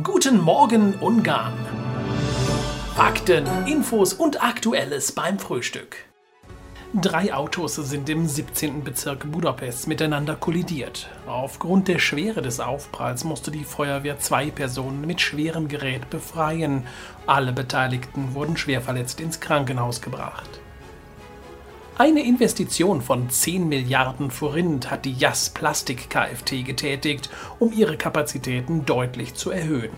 Guten Morgen Ungarn. Fakten, Infos und Aktuelles beim Frühstück. Drei Autos sind im 17. Bezirk Budapest miteinander kollidiert. Aufgrund der Schwere des Aufpralls musste die Feuerwehr zwei Personen mit schwerem Gerät befreien. Alle Beteiligten wurden schwer verletzt ins Krankenhaus gebracht. Eine Investition von 10 Milliarden Forint hat die JAS Plastik Kft getätigt, um ihre Kapazitäten deutlich zu erhöhen.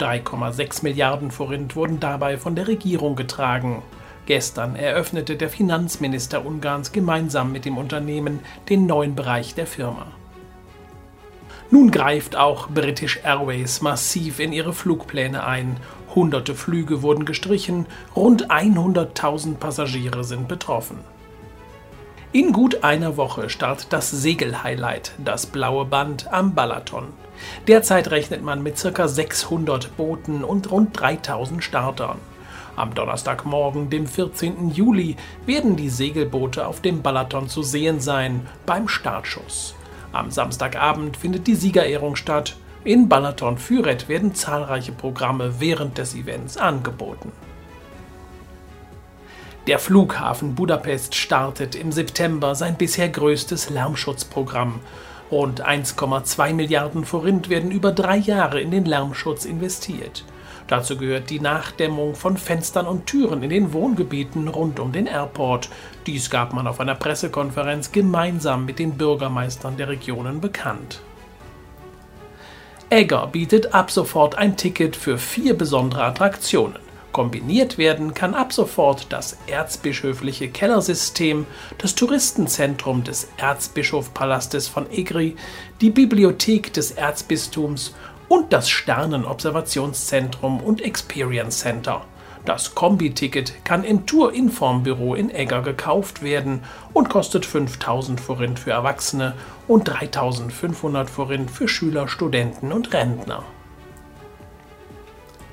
3,6 Milliarden Forint wurden dabei von der Regierung getragen. Gestern eröffnete der Finanzminister Ungarns gemeinsam mit dem Unternehmen den neuen Bereich der Firma. Nun greift auch British Airways massiv in ihre Flugpläne ein. Hunderte Flüge wurden gestrichen, rund 100.000 Passagiere sind betroffen. In gut einer Woche startet das Segel-Highlight, das blaue Band am Balaton. Derzeit rechnet man mit ca. 600 Booten und rund 3000 Startern. Am Donnerstagmorgen, dem 14. Juli, werden die Segelboote auf dem Balaton zu sehen sein, beim Startschuss. Am Samstagabend findet die Siegerehrung statt. In Balaton Füret werden zahlreiche Programme während des Events angeboten. Der Flughafen Budapest startet im September sein bisher größtes Lärmschutzprogramm. Rund 1,2 Milliarden Forint werden über drei Jahre in den Lärmschutz investiert. Dazu gehört die Nachdämmung von Fenstern und Türen in den Wohngebieten rund um den Airport. Dies gab man auf einer Pressekonferenz gemeinsam mit den Bürgermeistern der Regionen bekannt. Egger bietet ab sofort ein Ticket für vier besondere Attraktionen. Kombiniert werden kann ab sofort das erzbischöfliche Kellersystem, das Touristenzentrum des Erzbischofpalastes von Egri, die Bibliothek des Erzbistums und das Sternenobservationszentrum und Experience Center. Das Kombi-Ticket kann im Tour-Informbüro in Egger gekauft werden und kostet 5000 Forint für Erwachsene und 3500 Forint für Schüler, Studenten und Rentner.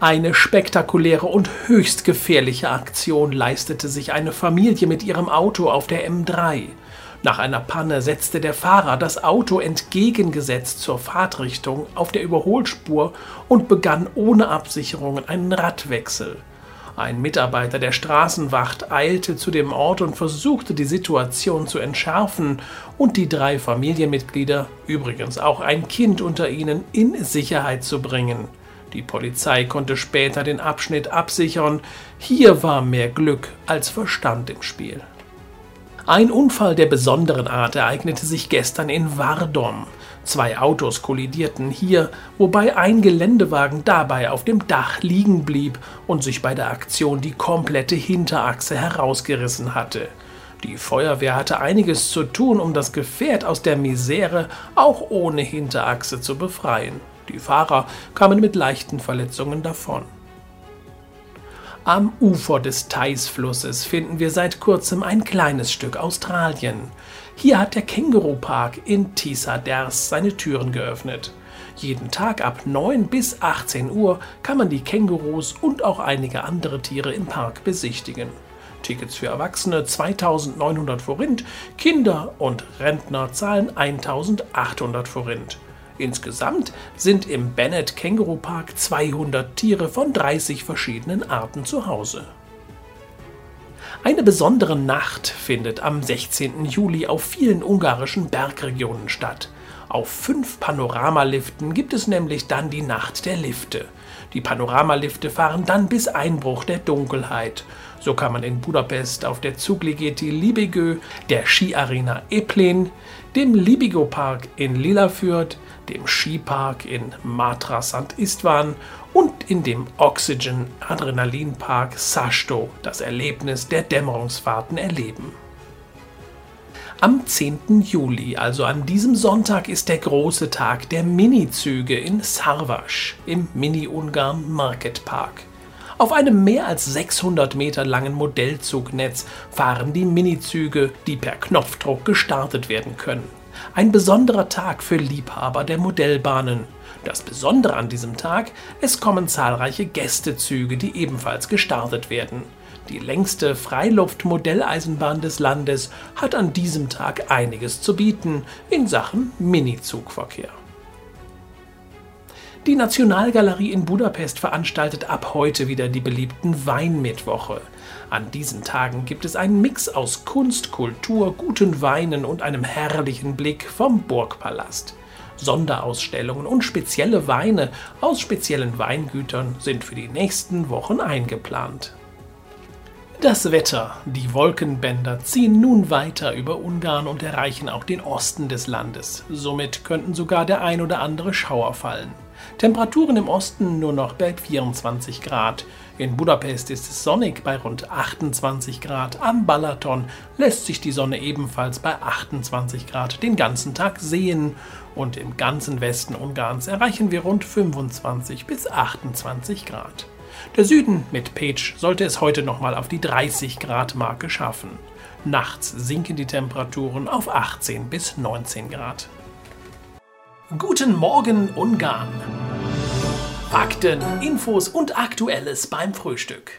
Eine spektakuläre und höchst gefährliche Aktion leistete sich eine Familie mit ihrem Auto auf der M3. Nach einer Panne setzte der Fahrer das Auto entgegengesetzt zur Fahrtrichtung auf der Überholspur und begann ohne Absicherungen einen Radwechsel. Ein Mitarbeiter der Straßenwacht eilte zu dem Ort und versuchte die Situation zu entschärfen und die drei Familienmitglieder, übrigens auch ein Kind unter ihnen, in Sicherheit zu bringen. Die Polizei konnte später den Abschnitt absichern. Hier war mehr Glück als Verstand im Spiel. Ein Unfall der besonderen Art ereignete sich gestern in Wardom. Zwei Autos kollidierten hier, wobei ein Geländewagen dabei auf dem Dach liegen blieb und sich bei der Aktion die komplette Hinterachse herausgerissen hatte. Die Feuerwehr hatte einiges zu tun, um das Gefährt aus der Misere auch ohne Hinterachse zu befreien. Die Fahrer kamen mit leichten Verletzungen davon. Am Ufer des Theiß-Flusses finden wir seit kurzem ein kleines Stück Australien. Hier hat der Känguru-Park in Tisaders seine Türen geöffnet. Jeden Tag ab 9 bis 18 Uhr kann man die Kängurus und auch einige andere Tiere im Park besichtigen. Tickets für Erwachsene 2900 Forint, Kinder und Rentner zahlen 1800 Forint. Insgesamt sind im Bennett Känguru Park 200 Tiere von 30 verschiedenen Arten zu Hause. Eine besondere Nacht findet am 16. Juli auf vielen ungarischen Bergregionen statt. Auf fünf Panoramaliften gibt es nämlich dann die Nacht der Lifte. Die Panoramalifte fahren dann bis Einbruch der Dunkelheit. So kann man in Budapest auf der Zugligeti Libigö, der Skiarena Eplen, dem Libigo Park in Lillafürth, dem Skipark in Matra St. Istvan und in dem Oxygen Adrenalin Park Sasto das Erlebnis der Dämmerungsfahrten erleben. Am 10. Juli, also an diesem Sonntag, ist der große Tag der Minizüge in Sarvas im Mini-Ungarn Market Park. Auf einem mehr als 600 Meter langen Modellzugnetz fahren die Minizüge, die per Knopfdruck gestartet werden können. Ein besonderer Tag für Liebhaber der Modellbahnen. Das Besondere an diesem Tag, es kommen zahlreiche Gästezüge, die ebenfalls gestartet werden. Die längste Freiluft-Modelleisenbahn des Landes hat an diesem Tag einiges zu bieten in Sachen Minizugverkehr. Die Nationalgalerie in Budapest veranstaltet ab heute wieder die beliebten Weinmittwoche. An diesen Tagen gibt es einen Mix aus Kunst, Kultur, guten Weinen und einem herrlichen Blick vom Burgpalast. Sonderausstellungen und spezielle Weine aus speziellen Weingütern sind für die nächsten Wochen eingeplant. Das Wetter. Die Wolkenbänder ziehen nun weiter über Ungarn und erreichen auch den Osten des Landes. Somit könnten sogar der ein oder andere Schauer fallen. Temperaturen im Osten nur noch bei 24 Grad. In Budapest ist es sonnig bei rund 28 Grad. Am Balaton lässt sich die Sonne ebenfalls bei 28 Grad den ganzen Tag sehen. Und im ganzen Westen Ungarns erreichen wir rund 25 bis 28 Grad. Der Süden mit Pech sollte es heute nochmal auf die 30 Grad Marke schaffen. Nachts sinken die Temperaturen auf 18 bis 19 Grad. Guten Morgen Ungarn! Fakten, Infos und Aktuelles beim Frühstück.